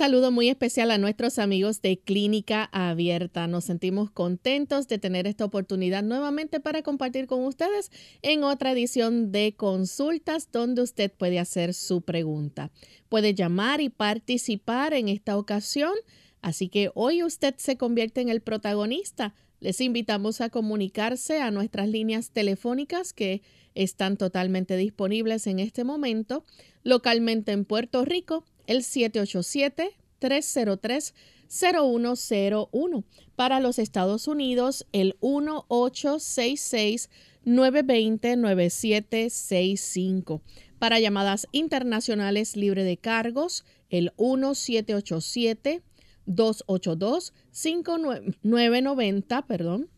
Saludo muy especial a nuestros amigos de Clínica Abierta. Nos sentimos contentos de tener esta oportunidad nuevamente para compartir con ustedes en otra edición de consultas donde usted puede hacer su pregunta. Puede llamar y participar en esta ocasión, así que hoy usted se convierte en el protagonista. Les invitamos a comunicarse a nuestras líneas telefónicas que están totalmente disponibles en este momento, localmente en Puerto Rico el 787-303-0101. Para los Estados Unidos, el 1866-920-9765. Para llamadas internacionales libre de cargos, el 1787-282-5990, perdón,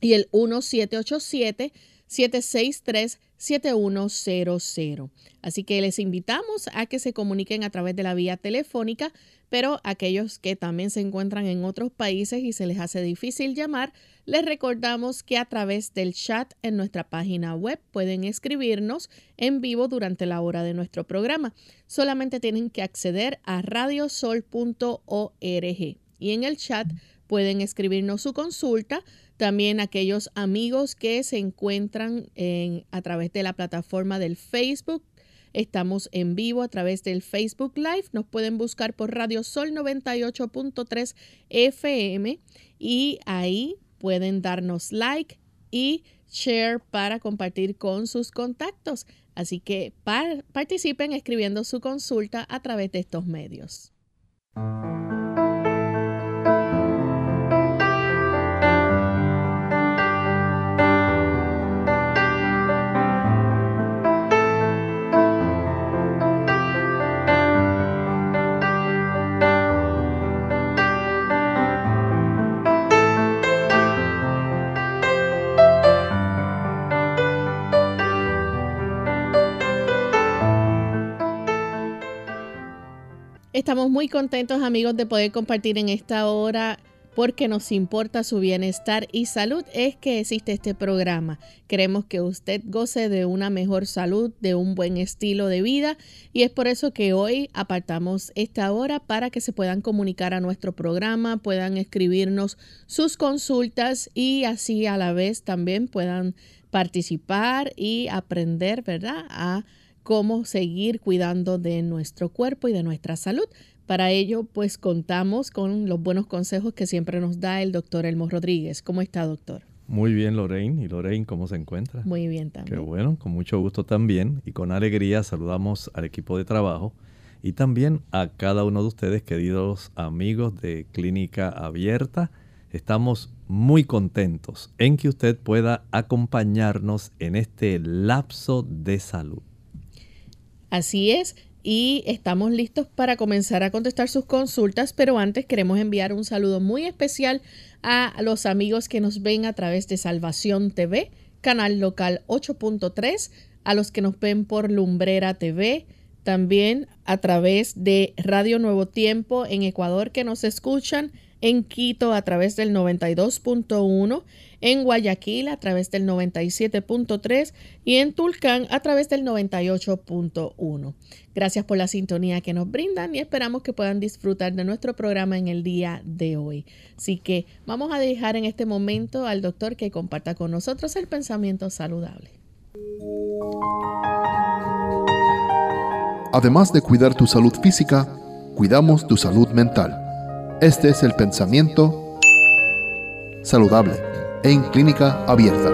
y el 1787 763-7100. Así que les invitamos a que se comuniquen a través de la vía telefónica, pero aquellos que también se encuentran en otros países y se les hace difícil llamar, les recordamos que a través del chat en nuestra página web pueden escribirnos en vivo durante la hora de nuestro programa. Solamente tienen que acceder a radiosol.org y en el chat pueden escribirnos su consulta también aquellos amigos que se encuentran a través de la plataforma del Facebook. Estamos en vivo a través del Facebook Live. Nos pueden buscar por Radio Sol 98.3 FM y ahí pueden darnos like y share para compartir con sus contactos. Así que participen escribiendo su consulta a través de estos medios. Estamos muy contentos amigos de poder compartir en esta hora porque nos importa su bienestar y salud es que existe este programa. Queremos que usted goce de una mejor salud, de un buen estilo de vida y es por eso que hoy apartamos esta hora para que se puedan comunicar a nuestro programa, puedan escribirnos sus consultas y así a la vez también puedan participar y aprender, ¿verdad? A cómo seguir cuidando de nuestro cuerpo y de nuestra salud. Para ello, pues contamos con los buenos consejos que siempre nos da el doctor Elmo Rodríguez. ¿Cómo está, doctor? Muy bien, Lorraine. ¿Y Lorraine cómo se encuentra? Muy bien también. Qué bueno, con mucho gusto también. Y con alegría saludamos al equipo de trabajo y también a cada uno de ustedes, queridos amigos de Clínica Abierta. Estamos muy contentos en que usted pueda acompañarnos en este lapso de salud. Así es, y estamos listos para comenzar a contestar sus consultas, pero antes queremos enviar un saludo muy especial a los amigos que nos ven a través de Salvación TV, canal local 8.3, a los que nos ven por Lumbrera TV, también a través de Radio Nuevo Tiempo en Ecuador que nos escuchan en Quito a través del 92.1, en Guayaquil a través del 97.3 y en Tulcán a través del 98.1. Gracias por la sintonía que nos brindan y esperamos que puedan disfrutar de nuestro programa en el día de hoy. Así que vamos a dejar en este momento al doctor que comparta con nosotros el pensamiento saludable. Además de cuidar tu salud física, cuidamos tu salud mental. Este es el pensamiento saludable en clínica abierta.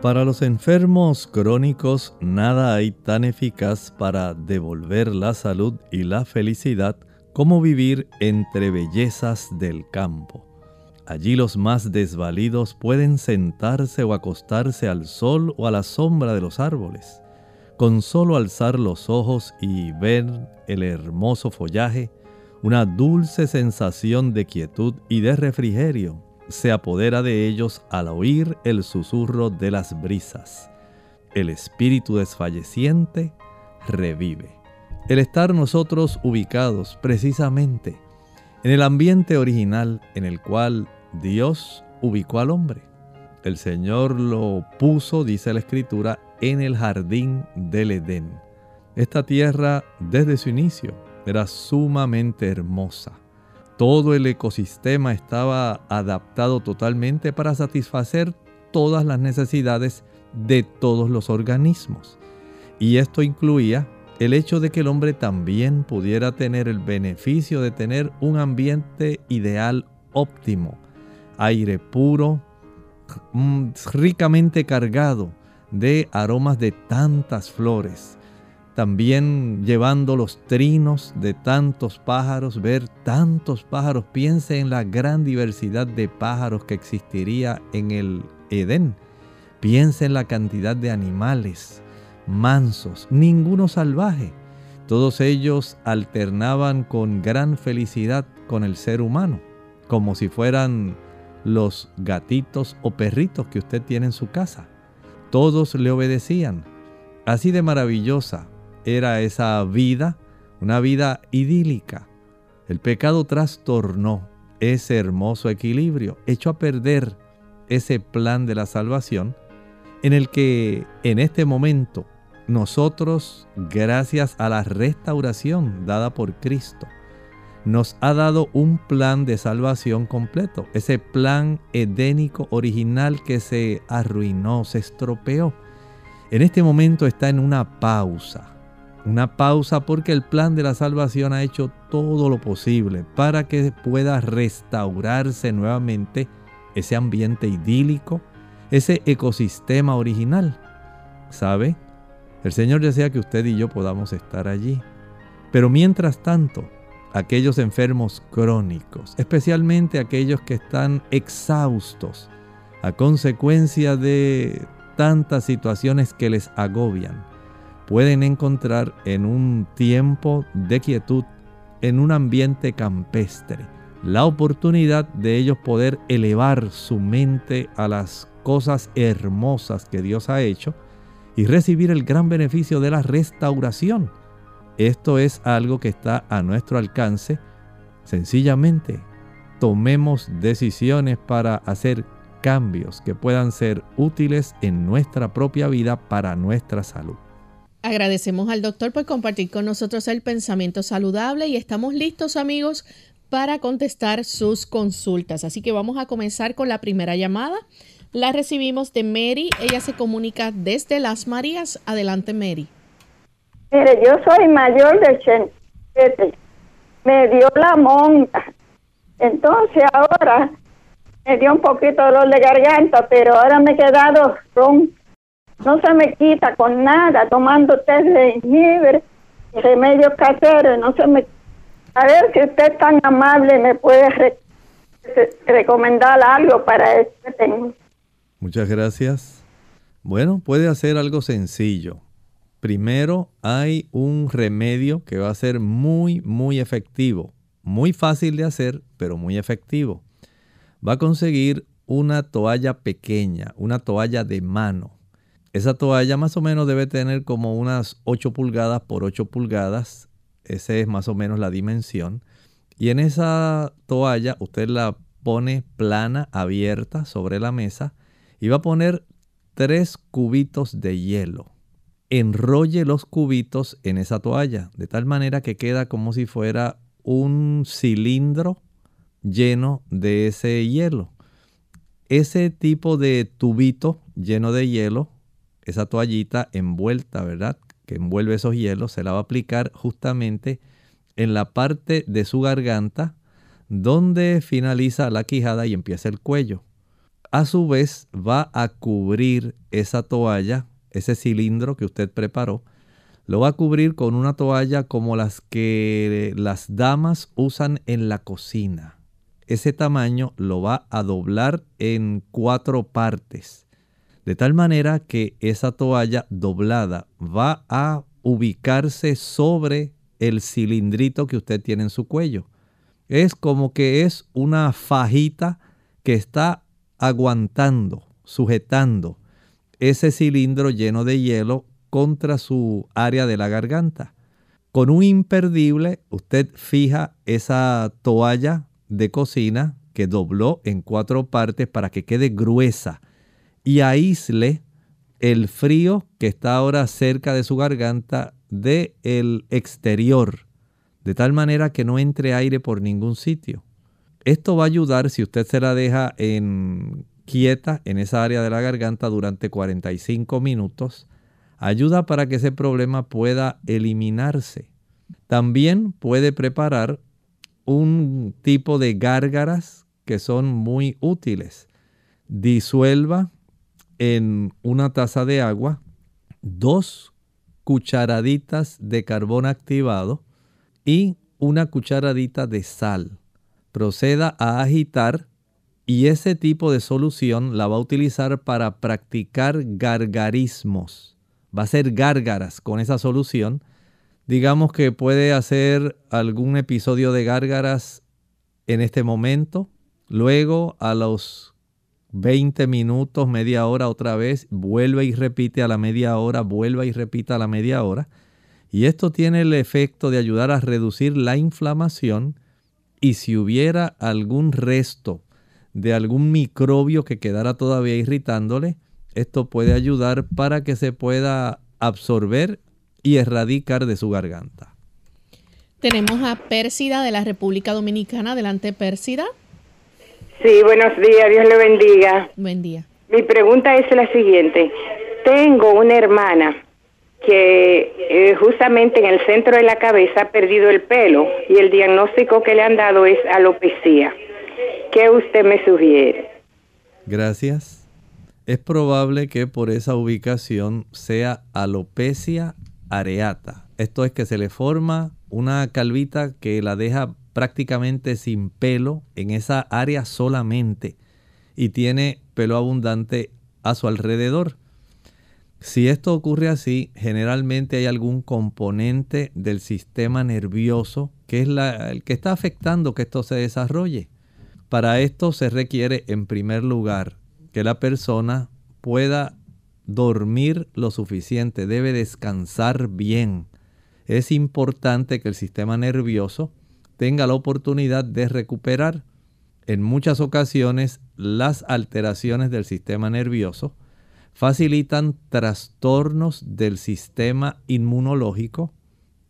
Para los enfermos crónicos nada hay tan eficaz para devolver la salud y la felicidad como vivir entre bellezas del campo. Allí los más desvalidos pueden sentarse o acostarse al sol o a la sombra de los árboles. Con solo alzar los ojos y ver el hermoso follaje, una dulce sensación de quietud y de refrigerio se apodera de ellos al oír el susurro de las brisas. El espíritu desfalleciente revive. El estar nosotros ubicados precisamente en el ambiente original en el cual Dios ubicó al hombre. El Señor lo puso, dice la Escritura, en el jardín del Edén. Esta tierra desde su inicio era sumamente hermosa todo el ecosistema estaba adaptado totalmente para satisfacer todas las necesidades de todos los organismos. Y esto incluía el hecho de que el hombre también pudiera tener el beneficio de tener un ambiente ideal óptimo, aire puro, mm, ricamente cargado de aromas de tantas flores, también llevando los trinos de tantos pájaros, ver tantos pájaros. Piense en la gran diversidad de pájaros que existiría en el Edén. Piense en la cantidad de animales mansos, ninguno salvaje. Todos ellos alternaban con gran felicidad con el ser humano, como si fueran los gatitos o perritos que usted tiene en su casa. Todos le obedecían. Así de maravillosa era esa vida, una vida idílica. El pecado trastornó ese hermoso equilibrio, echó a perder ese plan de la salvación en el que en este momento nosotros, gracias a la restauración dada por Cristo, nos ha dado un plan de salvación completo, ese plan edénico original que se arruinó, se estropeó. En este momento está en una pausa una pausa porque el plan de la salvación ha hecho todo lo posible para que pueda restaurarse nuevamente ese ambiente idílico, ese ecosistema original. ¿Sabe? El Señor desea que usted y yo podamos estar allí. Pero mientras tanto, aquellos enfermos crónicos, especialmente aquellos que están exhaustos a consecuencia de tantas situaciones que les agobian, pueden encontrar en un tiempo de quietud, en un ambiente campestre, la oportunidad de ellos poder elevar su mente a las cosas hermosas que Dios ha hecho y recibir el gran beneficio de la restauración. Esto es algo que está a nuestro alcance. Sencillamente, tomemos decisiones para hacer cambios que puedan ser útiles en nuestra propia vida para nuestra salud. Agradecemos al doctor por compartir con nosotros el pensamiento saludable y estamos listos amigos para contestar sus consultas. Así que vamos a comenzar con la primera llamada. La recibimos de Mary. Ella se comunica desde Las Marías. Adelante, Mary. Mire, yo soy mayor de 87. Me dio la monta. Entonces ahora me dio un poquito de dolor de garganta, pero ahora me he quedado ronco no se me quita con nada, tomando té de jengibre, remedios caseros, no se me... A ver si usted es tan amable me puede recomendar algo para este Muchas gracias. Bueno, puede hacer algo sencillo. Primero hay un remedio que va a ser muy, muy efectivo. Muy fácil de hacer, pero muy efectivo. Va a conseguir una toalla pequeña, una toalla de mano. Esa toalla más o menos debe tener como unas 8 pulgadas por 8 pulgadas. Esa es más o menos la dimensión. Y en esa toalla usted la pone plana, abierta sobre la mesa y va a poner tres cubitos de hielo. Enrolle los cubitos en esa toalla de tal manera que queda como si fuera un cilindro lleno de ese hielo. Ese tipo de tubito lleno de hielo esa toallita envuelta, ¿verdad? Que envuelve esos hielos, se la va a aplicar justamente en la parte de su garganta donde finaliza la quijada y empieza el cuello. A su vez va a cubrir esa toalla, ese cilindro que usted preparó, lo va a cubrir con una toalla como las que las damas usan en la cocina. Ese tamaño lo va a doblar en cuatro partes, de tal manera que esa toalla doblada va a ubicarse sobre el cilindrito que usted tiene en su cuello. Es como que es una fajita que está aguantando, sujetando ese cilindro lleno de hielo contra su área de la garganta. Con un imperdible, usted fija esa toalla de cocina que dobló en cuatro partes para que quede gruesa y aísle el frío que está ahora cerca de su garganta del el exterior, de tal manera que no entre aire por ningún sitio. Esto va a ayudar si usted se la deja en quieta en esa área de la garganta durante 45 minutos. Ayuda para que ese problema pueda eliminarse. También puede preparar un tipo de gárgaras que son muy útiles. Disuelva en una taza de agua dos cucharaditas de carbón activado y una cucharadita de sal. Proceda a agitar y ese tipo de solución la va a utilizar para practicar gargarismos. Va a hacer gárgaras con esa solución. Digamos que puede hacer algún episodio de gárgaras en este momento. Luego a los 20 minutos, media hora otra vez, vuelve y repite a la media hora, vuelve y repite a la media hora. Y esto tiene el efecto de ayudar a reducir la inflamación y si hubiera algún resto de algún microbio que quedara todavía irritándole, esto puede ayudar para que se pueda absorber y erradicar de su garganta. Tenemos a Pérsida de la República Dominicana. Adelante, Pérsida. Sí, buenos días, Dios le bendiga. Buen día. Mi pregunta es la siguiente. Tengo una hermana que eh, justamente en el centro de la cabeza ha perdido el pelo y el diagnóstico que le han dado es alopecia. ¿Qué usted me sugiere? Gracias. Es probable que por esa ubicación sea alopecia areata. Esto es que se le forma una calvita que la deja prácticamente sin pelo en esa área solamente y tiene pelo abundante a su alrededor. Si esto ocurre así, generalmente hay algún componente del sistema nervioso que es el que está afectando que esto se desarrolle. Para esto se requiere en primer lugar que la persona pueda dormir lo suficiente, debe descansar bien. Es importante que el sistema nervioso tenga la oportunidad de recuperar. En muchas ocasiones las alteraciones del sistema nervioso facilitan trastornos del sistema inmunológico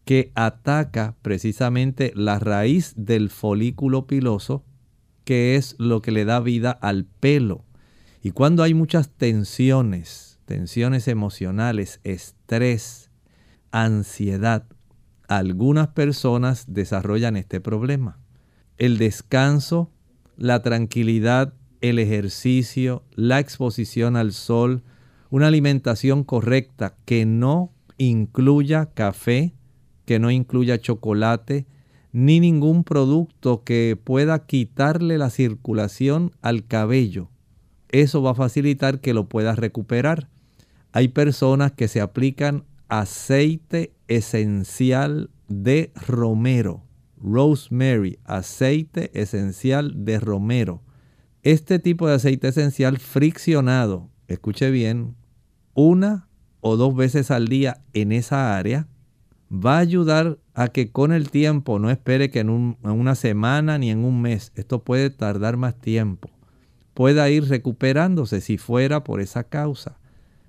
que ataca precisamente la raíz del folículo piloso, que es lo que le da vida al pelo. Y cuando hay muchas tensiones, tensiones emocionales, estrés, ansiedad, algunas personas desarrollan este problema. El descanso, la tranquilidad, el ejercicio, la exposición al sol, una alimentación correcta que no incluya café, que no incluya chocolate, ni ningún producto que pueda quitarle la circulación al cabello. Eso va a facilitar que lo pueda recuperar. Hay personas que se aplican aceite esencial de romero. Rosemary, aceite esencial de romero. Este tipo de aceite esencial friccionado, escuche bien, una o dos veces al día en esa área, va a ayudar a que con el tiempo, no espere que en, en, una semana ni en un mes, esto puede tardar más tiempo, pueda ir recuperándose si fuera por esa causa.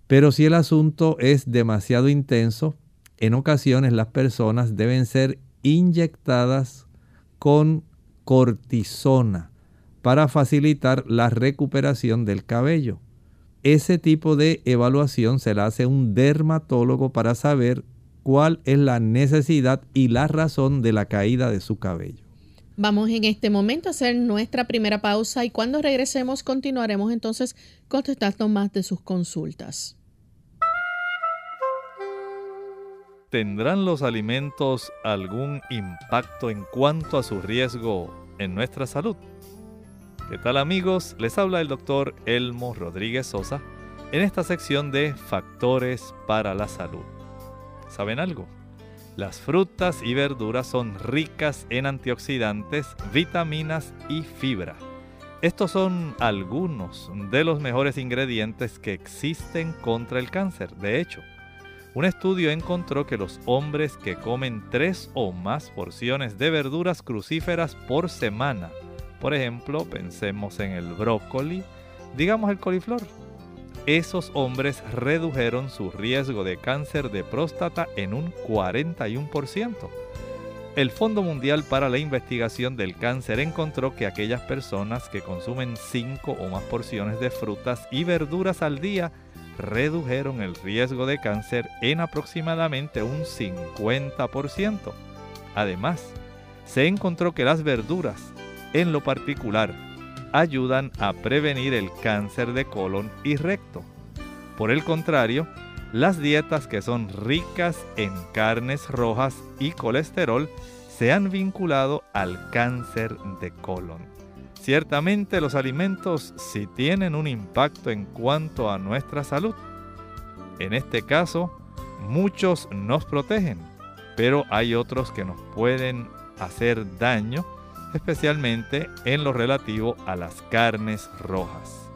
Pero si el asunto es demasiado intenso, en ocasiones las personas deben ser inyectadas con cortisona para facilitar la recuperación del cabello. Ese tipo de evaluación se la hace un dermatólogo para saber cuál es la necesidad y la razón de la caída de su cabello. Vamos en este momento a hacer nuestra primera pausa y cuando regresemos continuaremos entonces contestando más de sus consultas. ¿Tendrán los alimentos algún impacto en cuanto a su riesgo en nuestra salud? ¿Qué tal amigos? Les habla el doctor Elmo Rodríguez Sosa en esta sección de Factores para la Salud. ¿Saben algo? Las frutas y verduras son ricas en antioxidantes, vitaminas y fibra. Estos son algunos de los mejores ingredientes que existen contra el cáncer. De hecho, un estudio encontró que los hombres que comen tres o más porciones de verduras crucíferas por semana, por ejemplo, pensemos en el brócoli, digamos el coliflor, esos hombres redujeron su riesgo de cáncer de próstata en un 41%. El Fondo Mundial para la Investigación del Cáncer encontró que aquellas personas que consumen 5 o más porciones de frutas y verduras al día redujeron el riesgo de cáncer en aproximadamente un 50%. Además, se encontró que las verduras, en lo particular ayudan a prevenir el cáncer de colon y recto. Por el contrario, las dietas que son ricas en carnes rojas y colesterol se han vinculado al cáncer de colon. Ciertamente los alimentos sí tienen un impacto en cuanto a nuestra salud. En este caso, muchos nos protegen, pero hay otros que nos pueden hacer daño especialmente en lo relativo a las carnes rojas.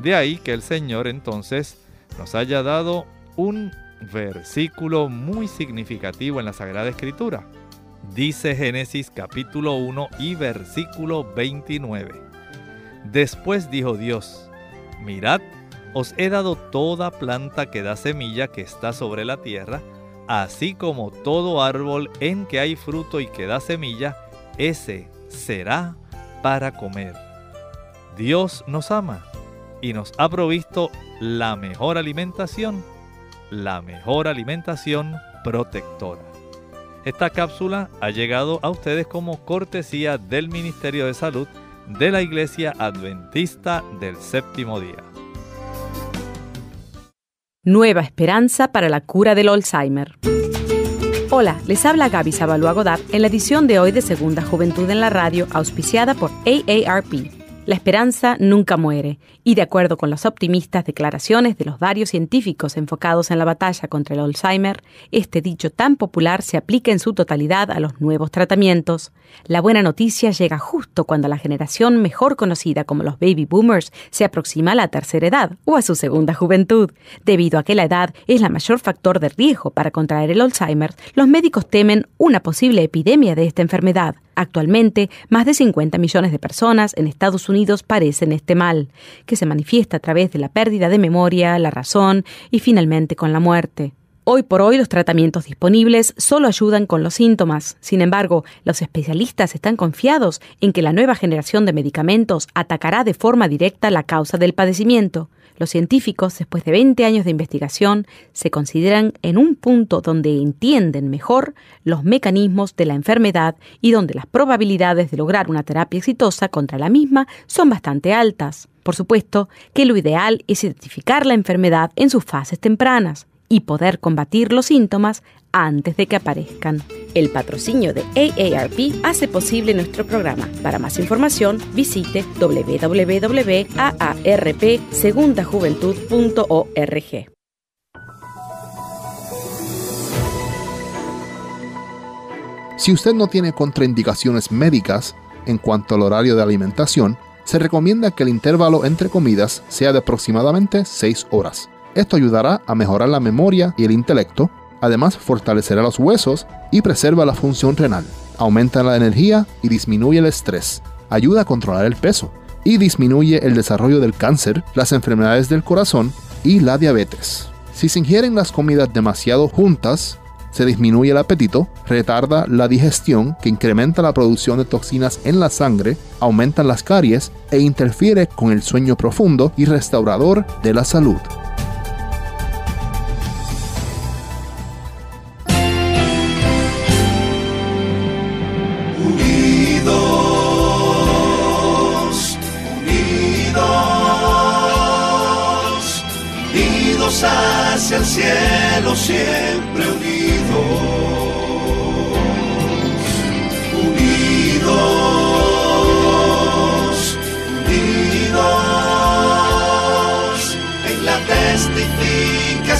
De ahí que el Señor entonces nos haya dado un versículo muy significativo en la Sagrada Escritura. Dice Génesis capítulo 1 y versículo 29. Después dijo Dios, mirad, os he dado toda planta que da semilla que está sobre la tierra, así como todo árbol en que hay fruto y que da semilla, ese será para comer. Dios nos ama y nos ha provisto la mejor alimentación, la mejor alimentación protectora. Esta cápsula ha llegado a ustedes como cortesía del Ministerio de Salud de la Iglesia Adventista del Séptimo Día. Nueva esperanza para la cura del Alzheimer. Hola, les habla Gaby Sabalua Godard en la edición de hoy de Segunda Juventud en la Radio, auspiciada por AARP. La esperanza nunca muere, y de acuerdo con las optimistas declaraciones de los varios científicos enfocados en la batalla contra el Alzheimer, este dicho tan popular se aplica en su totalidad a los nuevos tratamientos. La buena noticia llega justo cuando la generación mejor conocida como los baby boomers se aproxima a la tercera edad o a su segunda juventud. Debido a que la edad es la mayor factor de riesgo para contraer el Alzheimer, los médicos temen una posible epidemia de esta enfermedad. Actualmente, más de 50 millones de personas en Estados Unidos padecen este mal, que se manifiesta a través de la pérdida de memoria, la razón y finalmente con la muerte. Hoy por hoy los tratamientos disponibles solo ayudan con los síntomas. Sin embargo, los especialistas están confiados en que la nueva generación de medicamentos atacará de forma directa la causa del padecimiento. Los científicos, después de 20 años de investigación, se consideran en un punto donde entienden mejor los mecanismos de la enfermedad y donde las probabilidades de lograr una terapia exitosa contra la misma son bastante altas. Por supuesto que lo ideal es identificar la enfermedad en sus fases tempranas y poder combatir los síntomas antes de que aparezcan. El patrocinio de AARP hace posible nuestro programa. Para más información, visite www.aarpsegundajuventud.org. Si usted no tiene contraindicaciones médicas en cuanto al horario de alimentación, se recomienda que el intervalo entre comidas sea de aproximadamente 6 horas. Esto ayudará a mejorar la memoria y el intelecto, además fortalecerá los huesos y preserva la función renal, aumenta la energía y disminuye el estrés, ayuda a controlar el peso y disminuye el desarrollo del cáncer, las enfermedades del corazón y la diabetes. Si se ingieren las comidas demasiado juntas, se disminuye el apetito, retarda la digestión que incrementa la producción de toxinas en la sangre, aumenta las caries e interfiere con el sueño profundo y restaurador de la salud.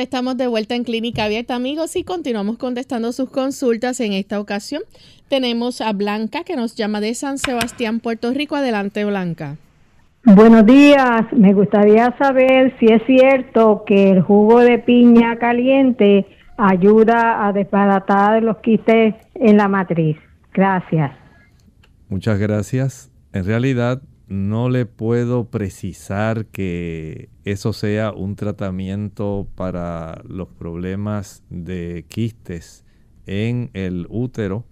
Ya estamos de vuelta en Clínica Abierta, amigos, y continuamos contestando sus consultas. En esta ocasión tenemos a Blanca, que nos llama de San Sebastián, Puerto Rico. Adelante, Blanca. Buenos días. Me gustaría saber si es cierto que el jugo de piña caliente ayuda a desbaratar los quistes en la matriz. Gracias. Muchas gracias. En realidad, no le puedo precisar que eso sea un tratamiento para los problemas de quistes en el útero.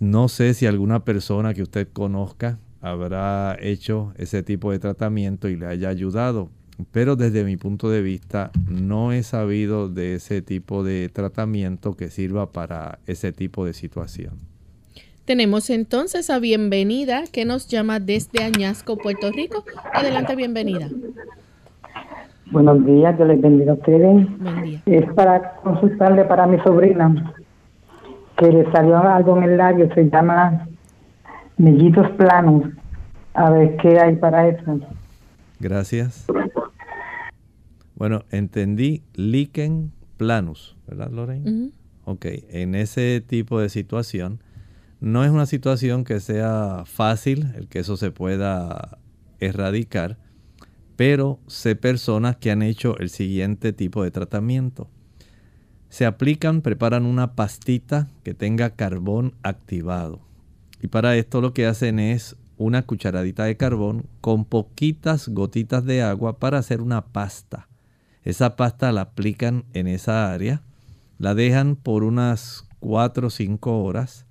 No sé si alguna persona que usted conozca habrá hecho ese tipo de tratamiento y le haya ayudado. Pero desde mi punto de vista no he sabido de ese tipo de tratamiento que sirva para ese tipo de situación. Tenemos entonces a Bienvenida que nos llama desde Añasco, Puerto Rico. Adelante, bienvenida. Buenos días, Dios les bendiga a ustedes. Buen día. Es para consultarle para mi sobrina que le salió algo en el labio, se llama mellitos planos. A ver qué hay para eso. Gracias. Bueno, entendí lichen planus, ¿verdad, Lorraine? Ok, en ese tipo de situación no es una situación que sea fácil el que eso se pueda erradicar, pero sé personas que han hecho el siguiente tipo de tratamiento. Se aplican, preparan una pastita que tenga carbón activado. Y para esto lo que hacen es una cucharadita de carbón con poquitas gotitas de agua para hacer una pasta. Esa pasta la aplican en esa área, la dejan por unas 4 o 5 horas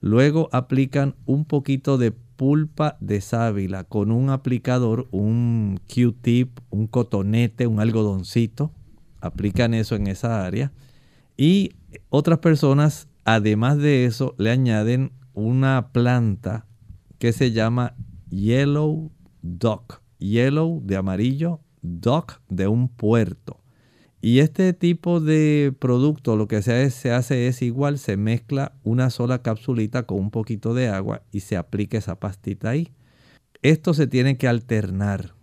Luego aplican un poquito de pulpa de sábila con un aplicador, un Q-tip, un cotonete, un algodoncito. Aplican eso en esa área. Y otras personas, además de eso, le añaden una planta que se llama Yellow Duck. Yellow de amarillo, Duck de un puerto. Y este tipo de producto lo que se hace, es igual, se mezcla una sola capsulita con un poquito de agua y se aplica esa pastita ahí. Esto se tiene que alternar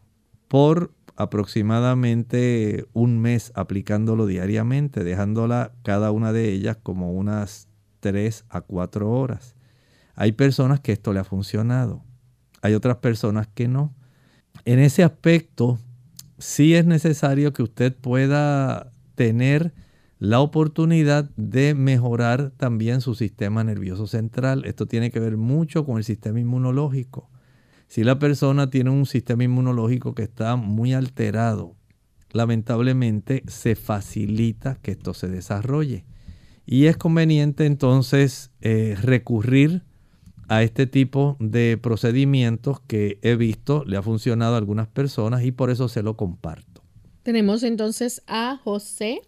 por aproximadamente un mes aplicándolo diariamente, dejándola cada una de ellas como unas 3 a 4 horas. Hay personas que esto le ha funcionado, hay otras personas que no. En ese aspecto, sí es necesario que usted pueda tener la oportunidad de mejorar también su sistema nervioso central. Esto tiene que ver mucho con el sistema inmunológico. Si la persona tiene un sistema inmunológico que está muy alterado, lamentablemente se facilita que esto se desarrolle. Y es conveniente entonces eh, recurrir a este tipo de procedimientos que he visto, le ha funcionado a algunas personas y por eso se lo comparto. Tenemos entonces a José,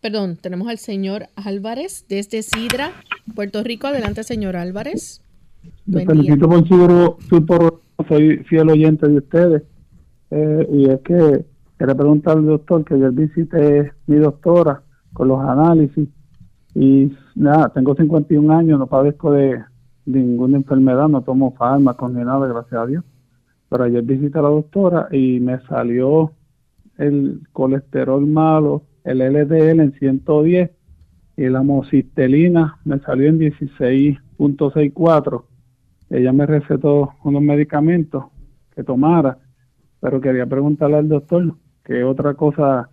perdón, tenemos al señor Álvarez desde Sidra, Puerto Rico. Adelante, señor Álvarez. Me felicito por soy fiel oyente de ustedes. Eh, y es que quería preguntar al doctor que yo visité mi doctora con los análisis y nada, tengo 51 años, no padezco de ninguna enfermedad, no tomo fármacos ni nada, gracias a Dios. Pero ayer visité a la doctora y me salió el colesterol malo, el LDL en 110 y la mosistelina me salió en 16.64. Ella me recetó unos medicamentos que tomara, pero quería preguntarle al doctor qué otra cosa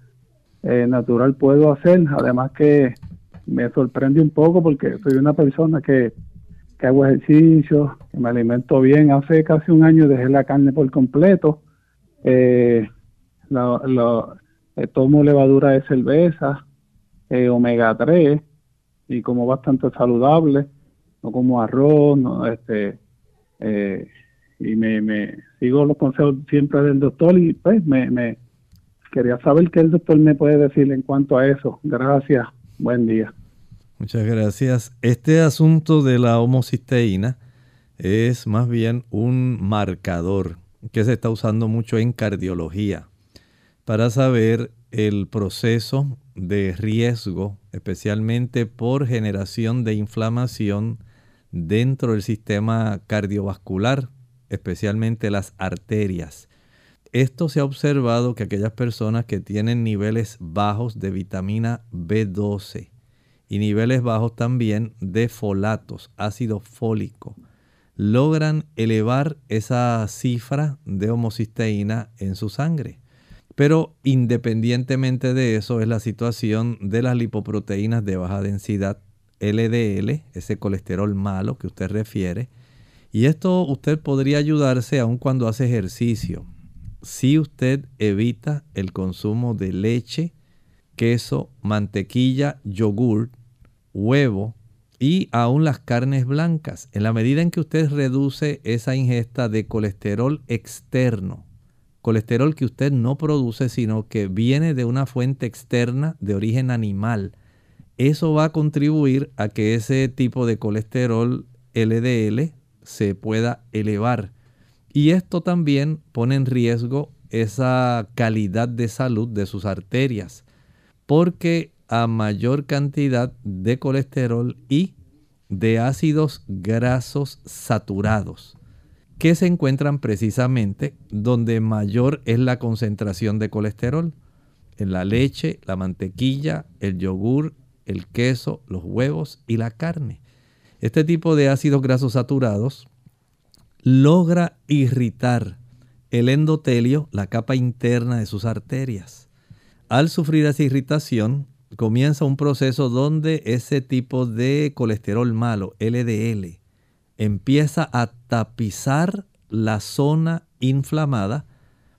eh, natural puedo hacer, además que me sorprende un poco porque soy una persona que que hago ejercicio, que me alimento bien. Hace casi un año dejé la carne por completo. Eh, eh tomo levadura de cerveza, eh, omega 3, y como bastante saludable, no como arroz, este, y me, me sigo los consejos siempre del doctor y pues me, me quería saber qué el doctor me puede decir en cuanto a eso. Gracias, buen día. Muchas gracias. Este asunto de la homocisteína es más bien un marcador que se está usando mucho en cardiología para saber el proceso de riesgo, especialmente por generación de inflamación dentro del sistema cardiovascular, especialmente las arterias. Esto se ha observado que aquellas personas que tienen niveles bajos de vitamina B12 y niveles bajos también de folatos, ácido fólico, logran elevar esa cifra de homocisteína en su sangre. Pero independientemente de eso es la situación de las lipoproteínas de baja densidad, LDL, ese colesterol malo que usted refiere. Y esto usted podría ayudarse aun cuando hace ejercicio. Si usted evita el consumo de leche, queso, mantequilla, yogur, huevo y aún las carnes blancas. En la medida en que usted reduce esa ingesta de colesterol externo, colesterol que usted no produce, sino que viene de una fuente externa de origen animal. Eso va a contribuir a que ese tipo de colesterol LDL se pueda elevar. Y esto también pone en riesgo esa calidad de salud de sus arterias, porque a mayor cantidad de colesterol y de ácidos grasos saturados, que se encuentran precisamente donde mayor es la concentración de colesterol, en la leche, la mantequilla, el yogur, el queso, los huevos y la carne. Este tipo de ácidos grasos saturados logra irritar el endotelio, la capa interna de sus arterias. Al sufrir esa irritación, comienza un proceso donde ese tipo de colesterol malo, LDL, empieza a tapizar la zona inflamada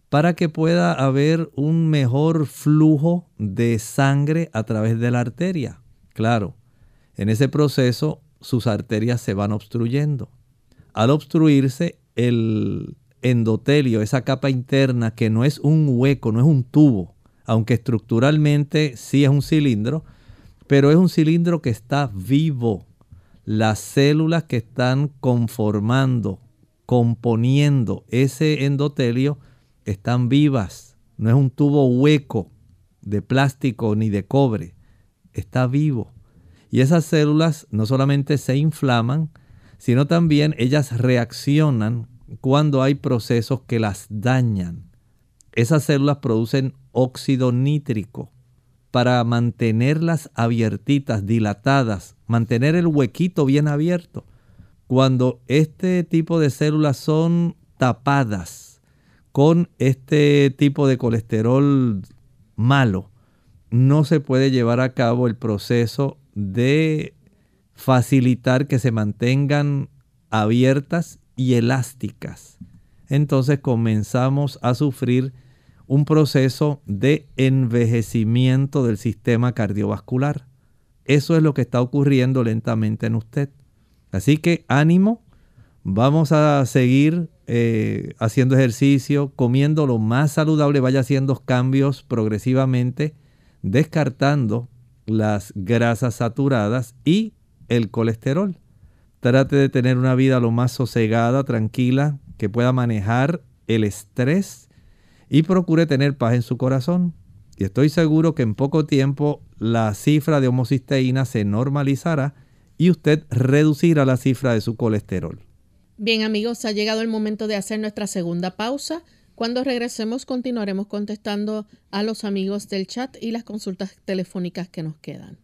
para que pueda haber un mejor flujo de sangre a través de la arteria. Claro, en ese proceso sus arterias se van obstruyendo. Al obstruirse, el endotelio, esa capa interna que no es un hueco, no es un tubo, aunque estructuralmente sí es un cilindro, pero es un cilindro que está vivo, las células que están conformando, componiendo ese endotelio están vivas. No es un tubo hueco de plástico ni de cobre. Está vivo. Y esas células no solamente se inflaman, sino también ellas reaccionan cuando hay procesos que las dañan. Esas células producen óxido nítrico para mantenerlas abiertitas, dilatadas, mantener el huequito bien abierto. Cuando este tipo de células son tapadas con este tipo de colesterol malo, no se puede llevar a cabo el proceso de facilitar que se mantengan abiertas y elásticas. Entonces comenzamos a sufrir un proceso de envejecimiento del sistema cardiovascular. Eso es lo que está ocurriendo lentamente en usted. Así que ánimo, vamos a seguir eh, haciendo ejercicio, comiendo lo más saludable, vaya haciendo cambios progresivamente, descartando las grasas saturadas y el colesterol. Trate de tener una vida lo más sosegada, tranquila, que pueda manejar el estrés y procure tener paz en su corazón. Y estoy seguro que en poco tiempo la cifra de homocisteína se normalizará y usted reducirá la cifra de su colesterol. Bien amigos, ha llegado el momento de hacer nuestra segunda pausa. Cuando regresemos continuaremos contestando a los amigos del chat y las consultas telefónicas que nos quedan.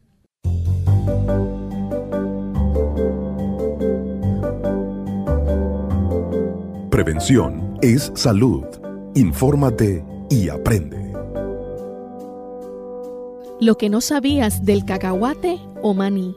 Prevención es salud. Infórmate y aprende. Lo que no sabías del cacahuate o maní.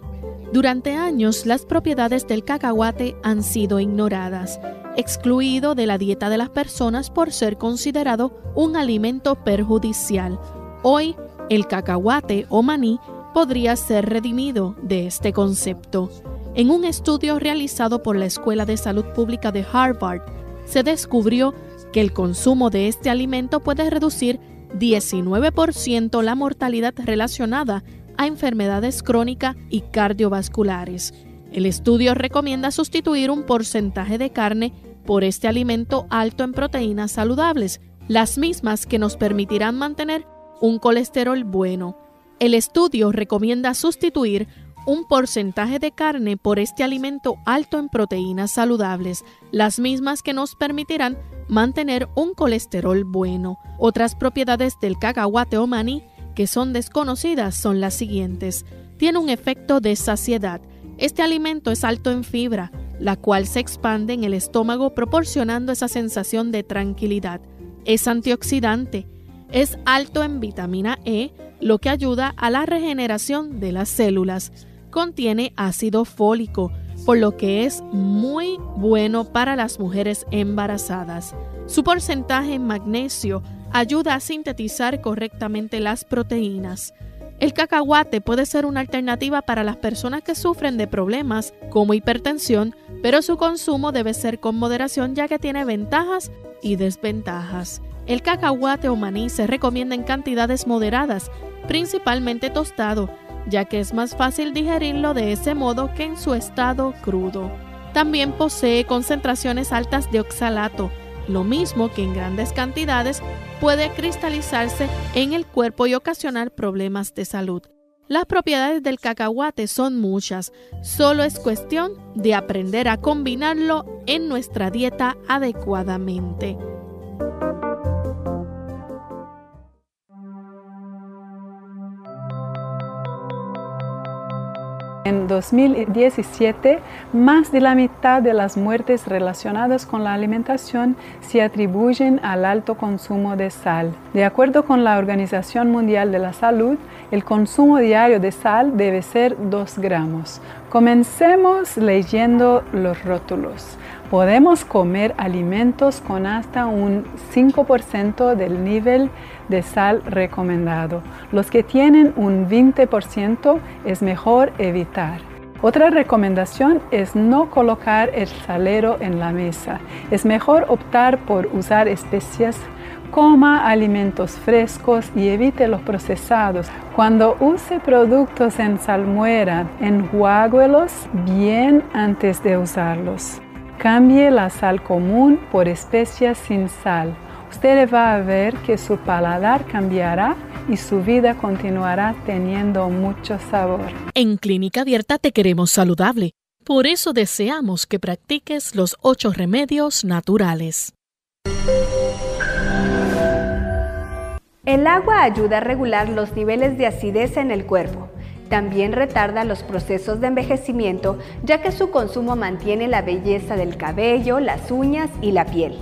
Durante años las propiedades del cacahuate han sido ignoradas, excluido de la dieta de las personas por ser considerado un alimento perjudicial. Hoy, el cacahuate o maní podría ser redimido de este concepto. En un estudio realizado por la Escuela de Salud Pública de Harvard, se descubrió que el consumo de este alimento puede reducir 19% la mortalidad relacionada a enfermedades crónicas y cardiovasculares. El estudio recomienda sustituir un porcentaje de carne por este alimento alto en proteínas saludables, las mismas que nos permitirán mantener un colesterol bueno. El estudio recomienda sustituir un porcentaje de carne por este alimento alto en proteínas saludables, las mismas que nos permitirán mantener un colesterol bueno. Otras propiedades del cacahuate o maní que son desconocidas son las siguientes. Tiene un efecto de saciedad. Este alimento es alto en fibra, la cual se expande en el estómago proporcionando esa sensación de tranquilidad. Es antioxidante. Es alto en vitamina E, lo que ayuda a la regeneración de las células. Contiene ácido fólico, por lo que es muy bueno para las mujeres embarazadas. Su porcentaje en magnesio ayuda a sintetizar correctamente las proteínas. El cacahuate puede ser una alternativa para las personas que sufren de problemas como hipertensión, pero su consumo debe ser con moderación ya que tiene ventajas y desventajas. El cacahuate o maní se recomienda en cantidades moderadas, principalmente tostado, ya que es más fácil digerirlo de ese modo que en su estado crudo. También posee concentraciones altas de oxalato, lo mismo que en grandes cantidades puede cristalizarse en el cuerpo y ocasionar problemas de salud. Las propiedades del cacahuate son muchas, solo es cuestión de aprender a combinarlo en nuestra dieta adecuadamente. En 2017, más de la mitad de las muertes relacionadas con la alimentación se atribuyen al alto consumo de sal. De acuerdo con la Organización Mundial de la Salud, el consumo diario de sal debe ser 2 gramos. Comencemos leyendo los rótulos. Podemos comer alimentos con hasta un 5% del nivel de sal recomendado. Los que tienen un 20% es mejor evitar. Otra recomendación es no colocar el salero en la mesa. Es mejor optar por usar especias coma alimentos frescos y evite los procesados. Cuando use productos en salmuera, enjuáguelos bien antes de usarlos. Cambie la sal común por especias sin sal usted va a ver que su paladar cambiará y su vida continuará teniendo mucho sabor. En Clínica Abierta te queremos saludable. Por eso deseamos que practiques los ocho remedios naturales. El agua ayuda a regular los niveles de acidez en el cuerpo. También retarda los procesos de envejecimiento ya que su consumo mantiene la belleza del cabello, las uñas y la piel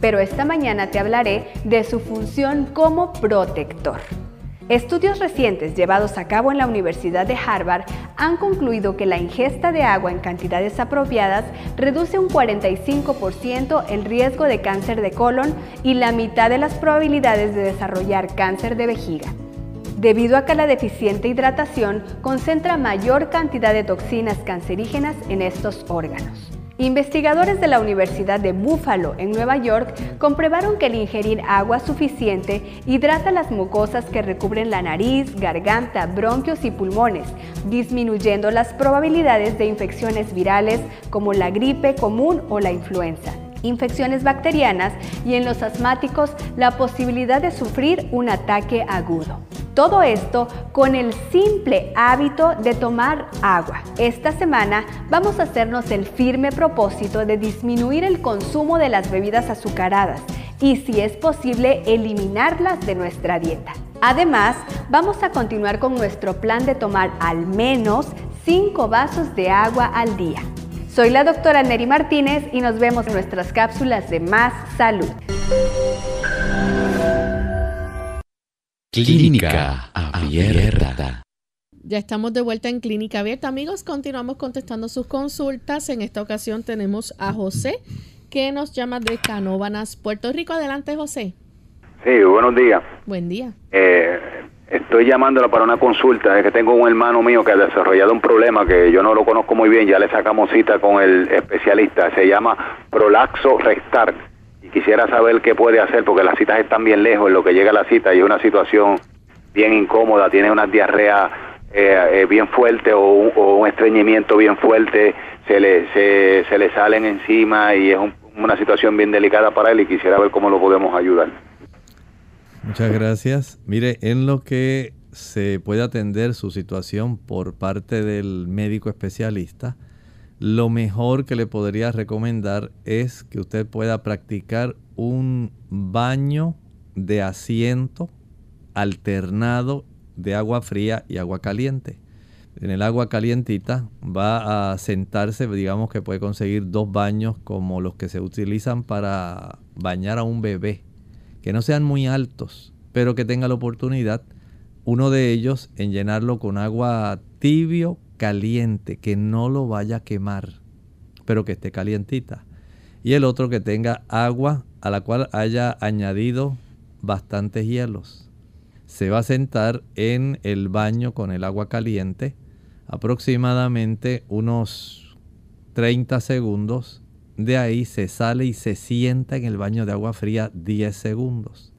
pero esta mañana te hablaré de su función como protector. Estudios recientes llevados a cabo en la Universidad de Harvard han concluido que la ingesta de agua en cantidades apropiadas reduce un 45% el riesgo de cáncer de colon y la mitad de las probabilidades de desarrollar cáncer de vejiga. Debido a que la deficiente hidratación concentra mayor cantidad de toxinas cancerígenas en estos órganos. Investigadores de la Universidad de Buffalo en Nueva York comprobaron que el ingerir agua suficiente hidrata las mucosas que recubren la nariz, garganta, bronquios y pulmones, disminuyendo las probabilidades de infecciones virales como la gripe común o la influenza infecciones bacterianas y en los asmáticos la posibilidad de sufrir un ataque agudo. Todo esto con el simple hábito de tomar agua. Esta semana vamos a hacernos el firme propósito de disminuir el consumo de las bebidas azucaradas y si es posible eliminarlas de nuestra dieta. Además, vamos a continuar con nuestro plan de tomar al menos 5 vasos de agua al día. Soy la doctora Neri Martínez y nos vemos en nuestras cápsulas de Más Salud. Clínica Abierta. Ya estamos de vuelta en Clínica Abierta, amigos. Continuamos contestando sus consultas. En esta ocasión tenemos a José, que nos llama de Canóbanas, Puerto Rico. Adelante, José. Sí, buenos días. Buen día. Eh, Estoy llamándolo para una consulta. Es que tengo un hermano mío que ha desarrollado un problema que yo no lo conozco muy bien. Ya le sacamos cita con el especialista. Se llama prolaxo rectal. Y quisiera saber qué puede hacer porque las citas están bien lejos en lo que llega la cita y es una situación bien incómoda. Tiene una diarrea eh, eh, bien fuerte o un, estreñimiento bien fuerte. Se le, se, se le salen encima y es una situación bien delicada para él y quisiera ver cómo lo podemos ayudar. Muchas gracias. Mire, en lo que se puede atender su situación por parte del médico especialista, lo mejor que le podría recomendar es que usted pueda practicar un baño de asiento alternado de agua fría y agua caliente. En el agua calientita va a sentarse, digamos que puede conseguir dos baños como los que se utilizan para bañar a un bebé que no sean muy altos, pero que tenga la oportunidad, uno de ellos en llenarlo con agua tibio, caliente, que no lo vaya a quemar, pero que esté calientita. Y el otro que tenga agua a la cual haya añadido bastantes hielos. Se va a sentar en el baño con el agua caliente aproximadamente unos 30 segundos de ahí se sale y se sienta en el baño de agua fría 10 segundos.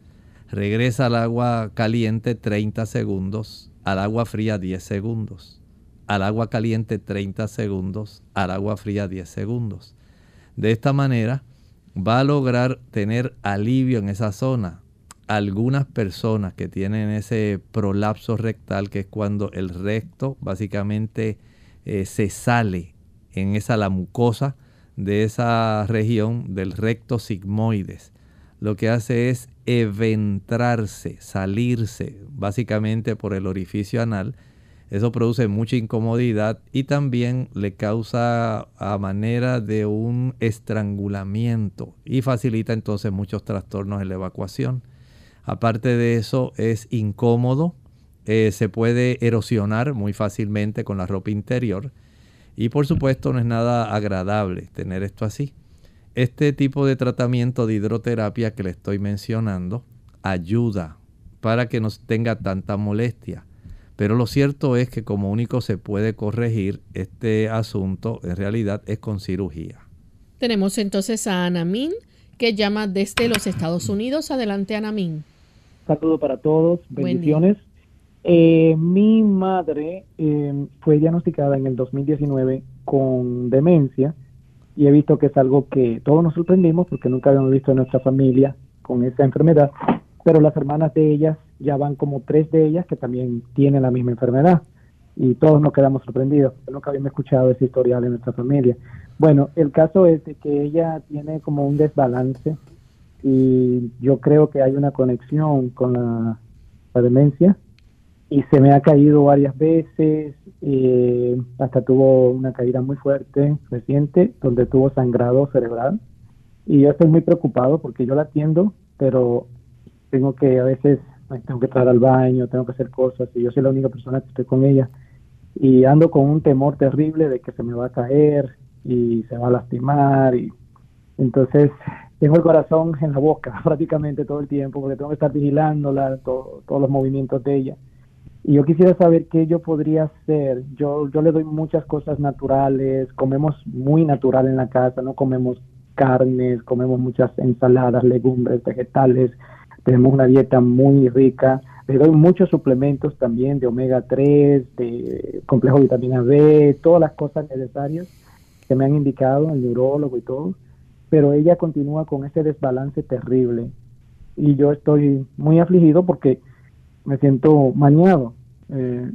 Regresa al agua caliente 30 segundos, al agua fría 10 segundos. Al agua caliente 30 segundos, al agua fría 10 segundos. De esta manera va a lograr tener alivio en esa zona. Algunas personas que tienen ese prolapso rectal, que es cuando el recto básicamente eh, se sale en esa la mucosa, de esa región del recto sigmoides. Lo que hace es eventrarse, salirse básicamente por el orificio anal. Eso produce mucha incomodidad y también le causa a manera de un estrangulamiento y facilita entonces muchos trastornos en la evacuación. Aparte de eso es incómodo, eh, se puede erosionar muy fácilmente con la ropa interior y por supuesto no es nada agradable tener esto así. Este tipo de tratamiento de hidroterapia que le estoy mencionando ayuda para que no tenga tanta molestia. Pero lo cierto es que como único se puede corregir este asunto en realidad es con cirugía. Tenemos entonces a Anamín que llama desde los Estados Unidos. Adelante Anamín. Saludo para todos, bendiciones. Eh, mi madre em, fue diagnosticada en el 2019 con demencia y he visto que es algo que todos nos sorprendimos porque nunca habíamos visto en nuestra familia con esa enfermedad, pero las hermanas de ellas ya van como tres de ellas que también tienen la misma enfermedad y todos nos quedamos sorprendidos. Nunca habíamos escuchado ese historial en nuestra familia. Bueno, el caso es de que ella tiene como un desbalance y yo creo que hay una conexión con la demencia y se me ha caído varias veces, eh, hasta tuvo una caída muy fuerte reciente donde tuvo sangrado cerebral y yo estoy muy preocupado porque yo la atiendo, pero tengo que a veces tengo que entrar al baño, tengo que hacer cosas y yo soy la única persona que estoy con ella y ando con un temor terrible de que se me va a caer y se va a lastimar y entonces tengo el corazón en la boca prácticamente todo el tiempo porque tengo que estar vigilándola, todos los movimientos de ella. Y yo quisiera saber qué yo podría hacer. Yo, yo le doy muchas cosas naturales, comemos muy natural en la casa, no comemos carnes, comemos muchas ensaladas, legumbres, vegetales, tenemos una dieta muy rica. Le doy muchos suplementos también de omega 3, de complejo de vitamina B, todas las cosas necesarias que me han indicado el neurólogo y todo, pero ella continúa con ese desbalance terrible y yo estoy muy afligido porque me siento mañado. Eh,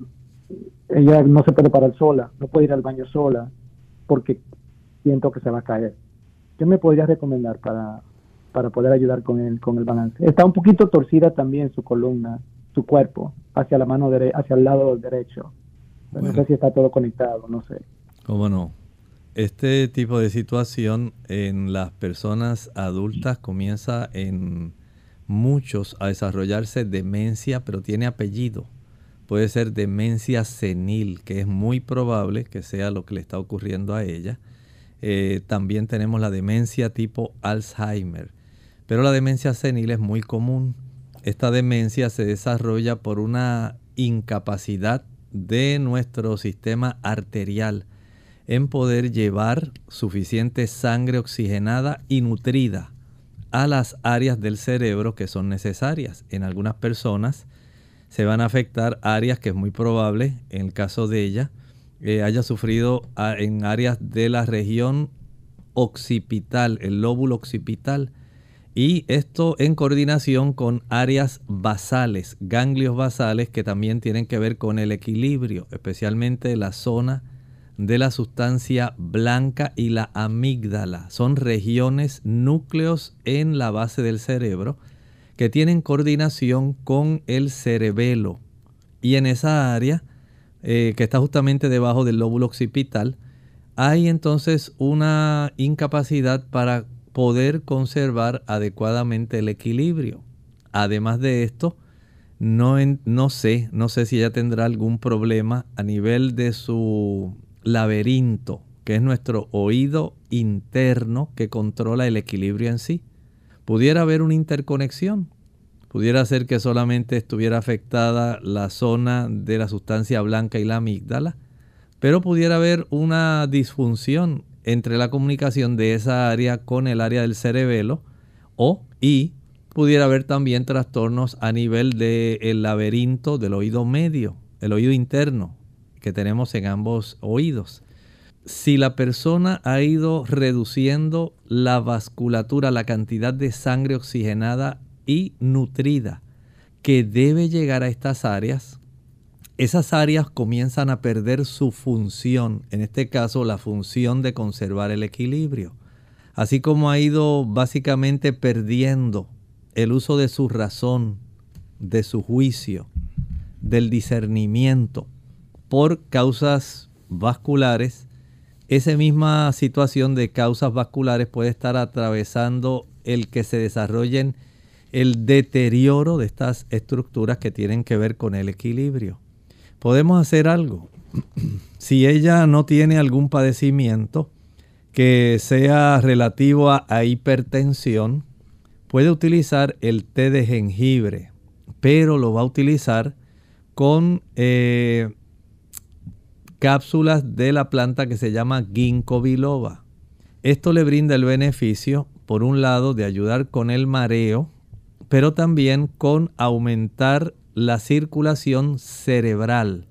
ella no se puede parar sola, no puede ir al baño sola, porque siento que se va a caer. ¿Qué me podrías recomendar para, para poder ayudar con el, con el balance? Está un poquito torcida también su columna, su cuerpo, hacia la mano derecha, hacia el lado derecho. No sé si está todo conectado, no sé. ¿Cómo no? Este tipo de situación en las personas adultas comienza en muchos a desarrollarse demencia, pero tiene apellido. Puede ser demencia senil, que es muy probable que sea lo que le está ocurriendo a ella. Eh, también tenemos la demencia tipo Alzheimer. Pero la demencia senil es muy común esta demencia se desarrolla por una incapacidad de nuestro sistema arterial en poder llevar suficiente sangre oxigenada y nutrida a las áreas del cerebro que son necesarias. En algunas personas se van a afectar áreas que es muy probable, en el caso de ella, eh, haya sufrido en áreas de la región occipital, el lóbulo occipital, y esto en coordinación con áreas basales, ganglios basales que también tienen que ver con el equilibrio, especialmente la zona de la sustancia blanca y la amígdala. Son regiones, núcleos en la base del cerebro que tienen coordinación con el cerebelo. Y en esa área, eh, que está justamente debajo del lóbulo occipital, hay entonces una incapacidad para poder conservar adecuadamente el equilibrio. Además de esto, no, no sé, no sé si ella tendrá algún problema a nivel de su laberinto, que es nuestro oído interno que controla el equilibrio en sí. Pudiera haber una interconexión. Pudiera ser que solamente estuviera afectada la zona de la sustancia blanca y la amígdala, pero pudiera haber una disfunción entre la comunicación de esa área con el área del cerebelo o y pudiera haber también trastornos a nivel del laberinto del oído medio, el oído interno que tenemos en ambos oídos. Si la persona ha ido reduciendo la vasculatura, la cantidad de sangre oxigenada y nutrida que debe llegar a estas áreas, esas áreas comienzan a perder su función, en este caso la función de conservar el equilibrio, así como ha ido básicamente perdiendo el uso de su razón, de su juicio, del discernimiento por causas vasculares, esa misma situación de causas vasculares puede estar atravesando el que se desarrollen el deterioro de estas estructuras que tienen que ver con el equilibrio podemos hacer algo. Si ella no tiene algún padecimiento que sea relativo a, hipertensión, puede utilizar el té de jengibre, pero lo va a utilizar con eh, cápsulas de la planta que se llama ginkgo biloba. Esto le brinda el beneficio, por un lado, de ayudar con el mareo, pero también con aumentar la circulación cerebral.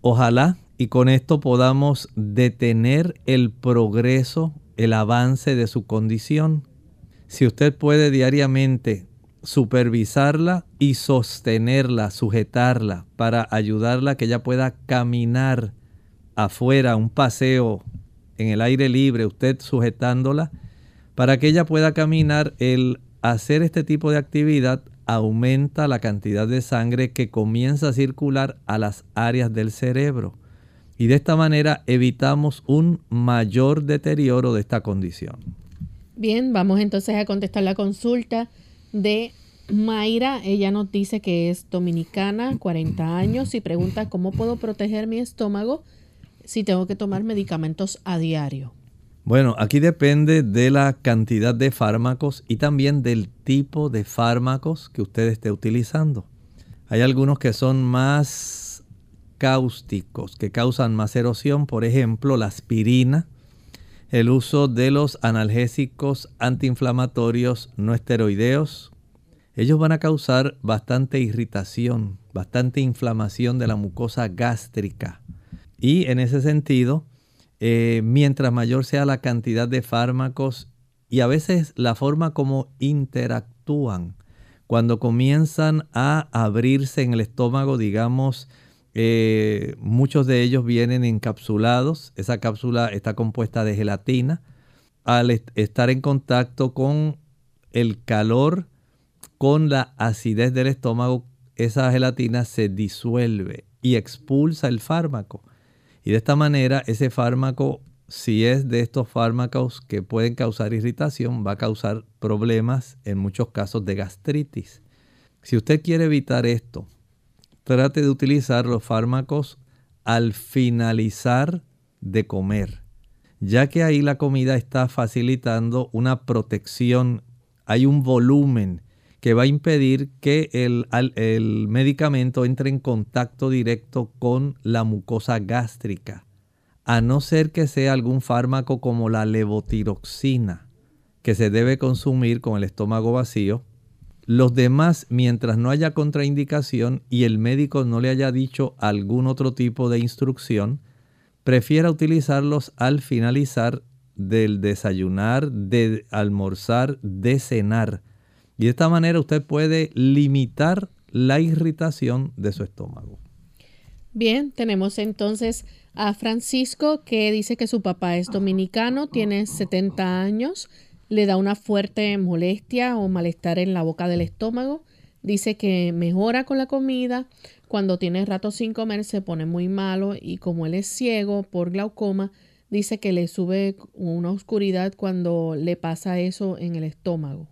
Ojalá y con esto podamos detener el progreso, el avance de su condición. Si usted puede diariamente supervisarla y sostenerla, sujetarla para ayudarla a que ella pueda caminar afuera, un paseo en el aire libre, usted sujetándola, para que ella pueda caminar, el hacer este tipo de actividad aumenta la cantidad de sangre que comienza a circular a las áreas del cerebro. Y de esta manera evitamos un mayor deterioro de esta condición. Bien, vamos entonces a contestar la consulta de Mayra. Ella nos dice que es dominicana, 40 años, y pregunta cómo puedo proteger mi estómago si tengo que tomar medicamentos a diario. Bueno, aquí depende de la cantidad de fármacos y también del tipo de fármacos que usted esté utilizando. Hay algunos que son más cáusticos, que causan más erosión, por ejemplo, la aspirina, el uso de los analgésicos antiinflamatorios no esteroideos. Ellos van a causar bastante irritación, bastante inflamación de la mucosa gástrica. Y en ese sentido, eh, mientras mayor sea la cantidad de fármacos y a veces la forma como interactúan. Cuando comienzan a abrirse en el estómago, digamos, eh, muchos de ellos vienen encapsulados. Esa cápsula está compuesta de gelatina. Al estar en contacto con el calor, con la acidez del estómago, esa gelatina se disuelve y expulsa el fármaco. Y de esta manera ese fármaco, si es de estos fármacos que pueden causar irritación, va a causar problemas en muchos casos de gastritis. Si usted quiere evitar esto, trate de utilizar los fármacos al finalizar de comer, ya que ahí la comida está facilitando una protección, hay un volumen que va a impedir que el, el, medicamento entre en contacto directo con la mucosa gástrica, a no ser que sea algún fármaco como la levotiroxina, que se debe consumir con el estómago vacío. Los demás, mientras no haya contraindicación y el médico no le haya dicho algún otro tipo de instrucción, prefiera utilizarlos al finalizar del desayunar, de almorzar, de cenar. Y de esta manera usted puede limitar la irritación de su estómago. Bien, tenemos entonces a Francisco que dice que su papá es dominicano, tiene 70 años, le da una fuerte molestia o malestar en la boca del estómago. Dice que mejora con la comida, cuando tiene rato sin comer se pone muy malo y como él es ciego por glaucoma, dice que le sube una oscuridad cuando le pasa eso en el estómago.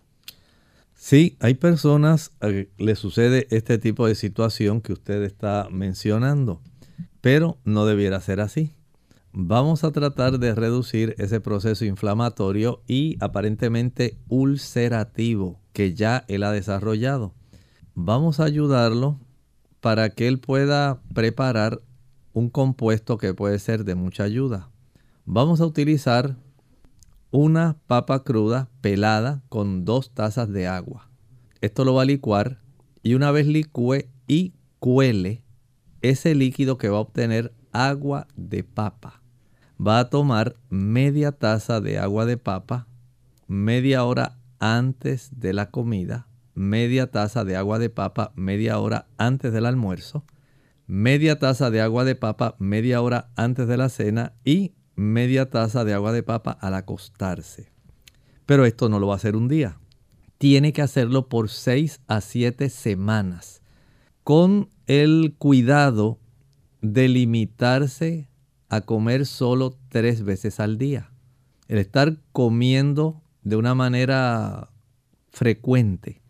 Sí, hay personas a que le sucede este tipo de situación que usted está mencionando, pero no debiera ser así. Vamos a tratar de reducir ese proceso inflamatorio y aparentemente ulcerativo que ya él ha desarrollado. Vamos a ayudarlo para que él pueda preparar un compuesto que puede ser de mucha ayuda. Vamos a utilizar una papa cruda pelada con dos tazas de agua. Esto lo va a licuar y una vez licúe y cuele ese líquido que va a obtener agua de papa. Va a tomar media taza de agua de papa media hora antes de la comida media taza de agua de papa media hora antes del almuerzo, media taza de agua de papa media hora antes de la cena y media taza de agua de papa al acostarse. Pero esto no lo va a hacer un día. Tiene que hacerlo por 6 a 7 semanas con el cuidado de limitarse a comer solo tres veces al día. El estar comiendo de una manera frecuente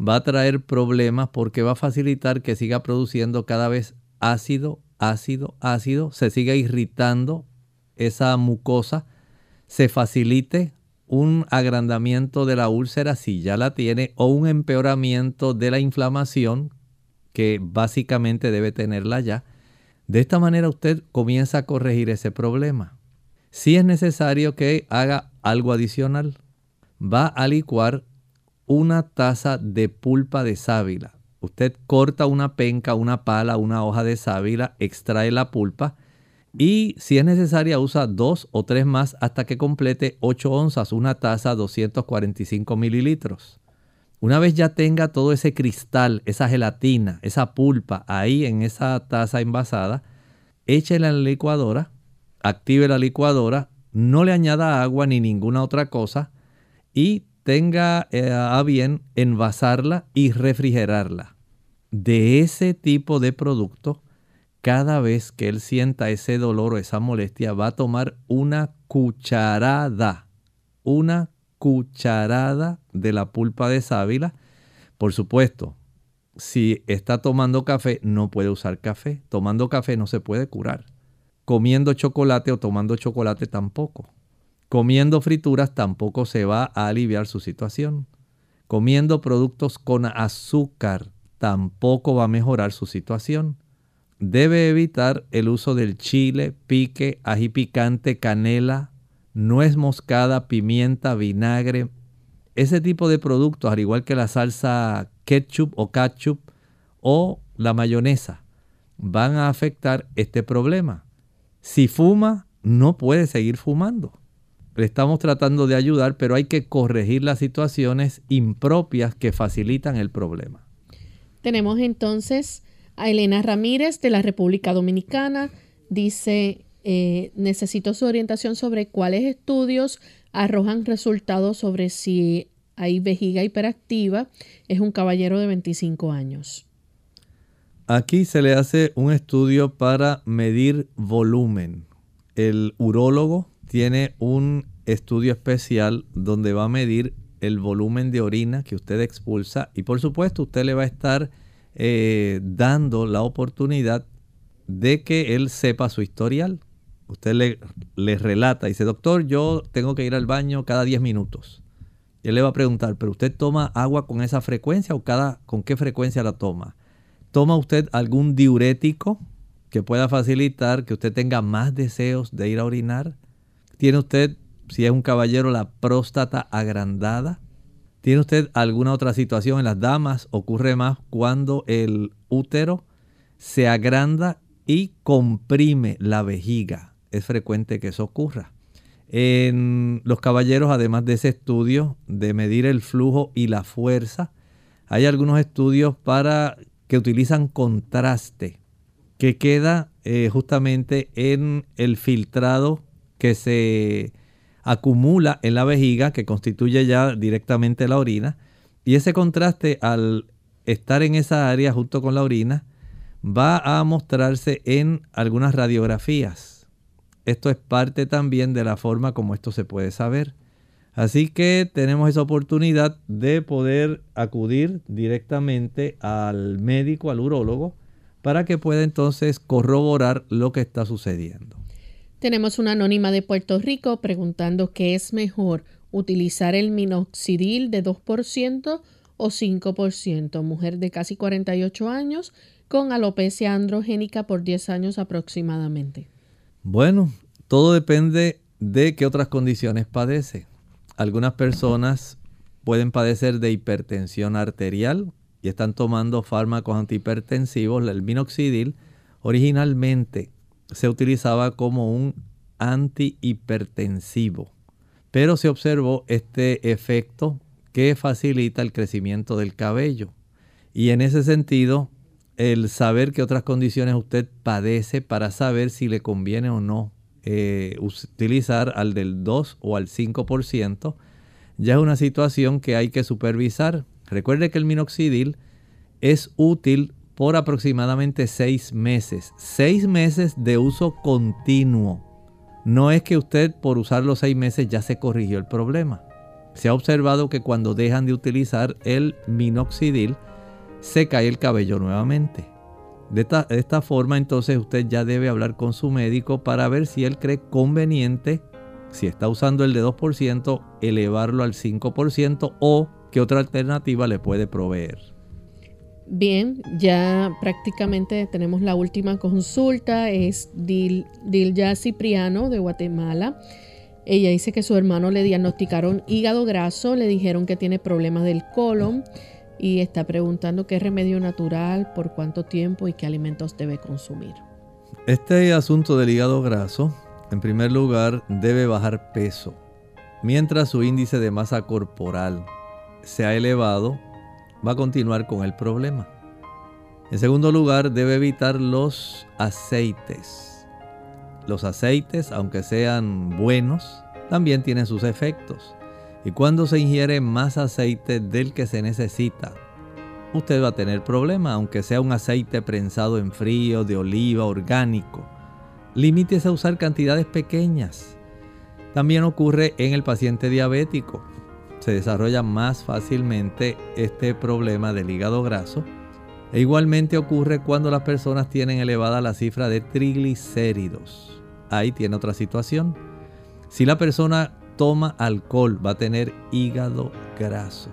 va a traer problemas porque va a facilitar que siga produciendo cada vez ácido, ácido, ácido, se siga irritando esa mucosa, se facilite un agrandamiento de la úlcera si ya la tiene o un empeoramiento de la inflamación que básicamente debe tenerla ya. De esta manera usted comienza a corregir ese problema. Si es necesario que haga algo adicional, va a licuar una taza de pulpa de sábila. Usted corta una penca, una pala, una hoja de sábila, extrae la pulpa y si es necesaria usa dos o tres más hasta que complete 8 onzas, una taza 245 mililitros. Una vez ya tenga todo ese cristal, esa gelatina, esa pulpa ahí en esa taza envasada, échela en la licuadora, active la licuadora, no le añada agua ni ninguna otra cosa y tenga eh, a bien envasarla y refrigerarla. De ese tipo de producto, cada vez que él sienta ese dolor o esa molestia, va a tomar una cucharada, una cucharada de la pulpa de sábila. Por supuesto, si está tomando café, no puede usar café. Tomando café no se puede curar. Comiendo chocolate o tomando chocolate tampoco. Comiendo frituras tampoco se va a aliviar su situación. Comiendo productos con azúcar tampoco va a mejorar su situación. Debe evitar el uso del chile, pique, ají picante, canela, nuez moscada, pimienta, vinagre. Ese tipo de productos, al igual que la salsa ketchup o ketchup o la mayonesa, van a afectar este problema. Si fuma, no puede seguir fumando. Le estamos tratando de ayudar, pero hay que corregir las situaciones impropias que facilitan el problema. Tenemos entonces a Elena Ramírez de la República Dominicana. Dice, eh, necesito su orientación sobre cuáles estudios arrojan resultados sobre si hay vejiga hiperactiva. Es un caballero de 25 años. Aquí se le hace un estudio para medir volumen. El urólogo tiene un estudio especial donde va a medir el volumen de orina que usted expulsa y por supuesto usted le va a estar eh, dando la oportunidad de que él sepa su historial. Usted le, le relata, dice, doctor, yo tengo que ir al baño cada 10 minutos. Él le va a preguntar, ¿pero usted toma agua con esa frecuencia o cada, con qué frecuencia la toma? ¿Toma usted algún diurético que pueda facilitar que usted tenga más deseos de ir a orinar? ¿Tiene usted, si es un caballero, la próstata agrandada? ¿Tiene usted alguna otra situación en las damas? Ocurre más cuando el útero se agranda y comprime la vejiga. Es frecuente que eso ocurra. En los caballeros, además de ese estudio de medir el flujo y la fuerza, hay algunos estudios para que utilizan contraste, que queda eh, justamente en el filtrado que se acumula en la vejiga, que constituye ya directamente la orina, y ese contraste al estar en esa área junto con la orina, va a mostrarse en algunas radiografías. Esto es parte también de la forma como esto se puede saber. Así que tenemos esa oportunidad de poder acudir directamente al médico, al urólogo, para que pueda entonces corroborar lo que está sucediendo. Tenemos una anónima de Puerto Rico preguntando qué es mejor utilizar el minoxidil de 2% o 5%, mujer de casi 48 años con alopecia androgénica por 10 años aproximadamente. Bueno, todo depende de qué otras condiciones padece. Algunas personas pueden padecer de hipertensión arterial y están tomando fármacos antihipertensivos. El minoxidil originalmente se utilizaba como un antihipertensivo, pero se observó este efecto que facilita el crecimiento del cabello. Y en ese sentido, el saber qué otras condiciones usted padece para saber si le conviene o no eh, utilizar al del 2 o al 5%, ya es una situación que hay que supervisar. Recuerde que el minoxidil es útil por aproximadamente seis meses. Seis meses de uso continuo. No es que usted por usar los seis meses ya se corrigió el problema. Se ha observado que cuando dejan de utilizar el minoxidil, se cae el cabello nuevamente. De esta, de esta, forma entonces usted ya debe hablar con su médico para ver si él cree conveniente, si está usando el de 2%, elevarlo al 5% o qué otra alternativa le puede proveer. Bien, ya prácticamente tenemos la última consulta, es Dil, Dilja Cipriano de Guatemala. Ella dice que su hermano le diagnosticaron hígado graso, le dijeron que tiene problemas del colon y está preguntando qué remedio natural, por cuánto tiempo y qué alimentos debe consumir. Este asunto del hígado graso, en primer lugar, debe bajar peso. Mientras su índice de masa corporal se ha elevado, va a continuar con el problema. En segundo lugar, debe evitar los aceites. Los aceites, aunque sean buenos, también tienen sus efectos. Y cuando se ingiere más aceite del que se necesita, usted va a tener problema, aunque sea un aceite prensado en frío, de oliva, orgánico. Limítese a usar cantidades pequeñas. También ocurre en el paciente diabético se desarrolla más fácilmente este problema del hígado graso. E igualmente ocurre cuando las personas tienen elevada la cifra de triglicéridos. Ahí tiene otra situación. Si la persona toma alcohol va a tener hígado graso.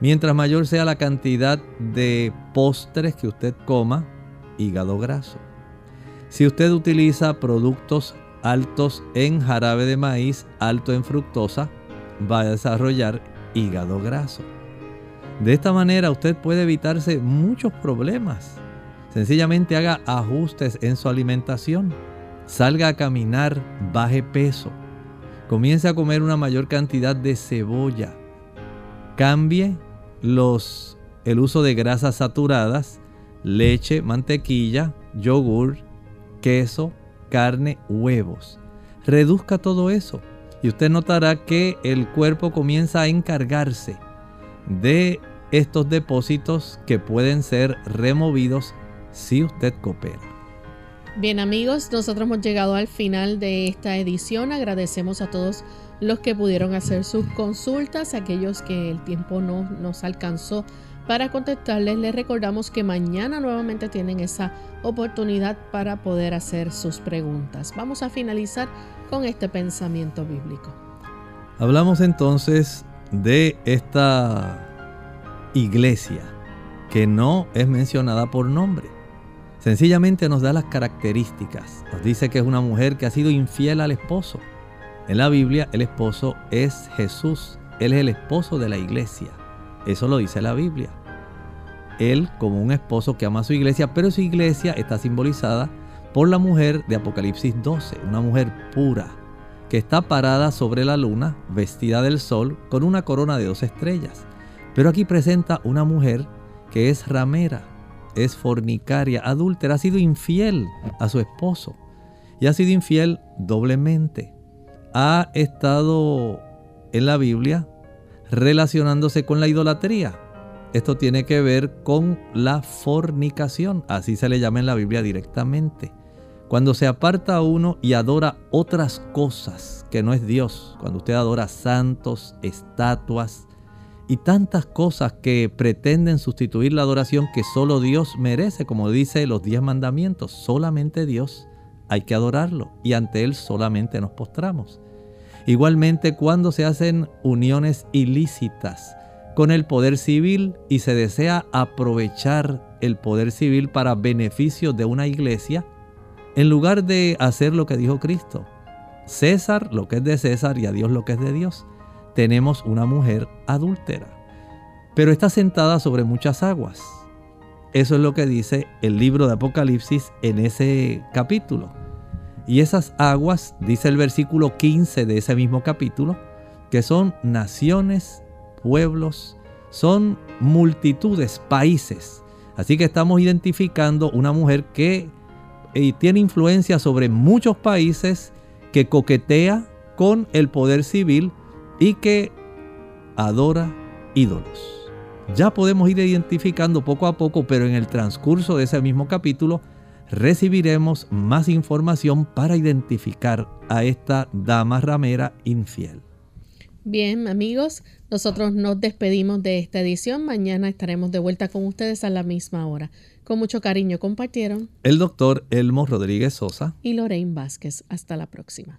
Mientras mayor sea la cantidad de postres que usted coma, hígado graso. Si usted utiliza productos altos en jarabe de maíz, alto en fructosa, va a desarrollar hígado graso. De esta manera usted puede evitarse muchos problemas. Sencillamente haga ajustes en su alimentación. Salga a caminar, baje peso. Comience a comer una mayor cantidad de cebolla. Cambie los, el uso de grasas saturadas, leche, mantequilla, yogur, queso, carne, huevos. Reduzca todo eso y usted notará que el cuerpo comienza a encargarse de estos depósitos que pueden ser removidos si usted coopera. Bien amigos, nosotros hemos llegado al final de esta edición. Agradecemos a todos los que pudieron hacer sus consultas, aquellos que el tiempo no nos alcanzó para contestarles. Les recordamos que mañana nuevamente tienen esa oportunidad para poder hacer sus preguntas. Vamos a finalizar con este pensamiento bíblico. Hablamos entonces de esta iglesia que no es mencionada por nombre. Sencillamente nos da las características. Nos dice que es una mujer que ha sido infiel al esposo. En la Biblia el esposo es Jesús. Él es el esposo de la iglesia. Eso lo dice la Biblia. Él como un esposo que ama a su iglesia, pero su iglesia está simbolizada por la mujer de Apocalipsis 12, una mujer pura, que está parada sobre la luna, vestida del sol, con una corona de dos estrellas. Pero aquí presenta una mujer que es ramera, es fornicaria, adúltera, ha sido infiel a su esposo y ha sido infiel doblemente. Ha estado en la Biblia relacionándose con la idolatría. Esto tiene que ver con la fornicación, así se le llama en la Biblia directamente. Cuando se aparta uno y adora otras cosas que no es Dios, cuando usted adora santos, estatuas y tantas cosas que pretenden sustituir la adoración que solo Dios merece, como dice los diez mandamientos, solamente Dios hay que adorarlo y ante Él solamente nos postramos. Igualmente cuando se hacen uniones ilícitas con el poder civil y se desea aprovechar el poder civil para beneficio de una iglesia, en lugar de hacer lo que dijo Cristo, César lo que es de César y a Dios lo que es de Dios, tenemos una mujer adúltera. Pero está sentada sobre muchas aguas. Eso es lo que dice el libro de Apocalipsis en ese capítulo. Y esas aguas, dice el versículo 15 de ese mismo capítulo, que son naciones, pueblos, son multitudes, países. Así que estamos identificando una mujer que y tiene influencia sobre muchos países, que coquetea con el poder civil y que adora ídolos. Ya podemos ir identificando poco a poco, pero en el transcurso de ese mismo capítulo recibiremos más información para identificar a esta dama ramera infiel. Bien, amigos, nosotros nos despedimos de esta edición. Mañana estaremos de vuelta con ustedes a la misma hora. Con mucho cariño compartieron el doctor Elmo Rodríguez Sosa y Lorraine Vázquez. Hasta la próxima.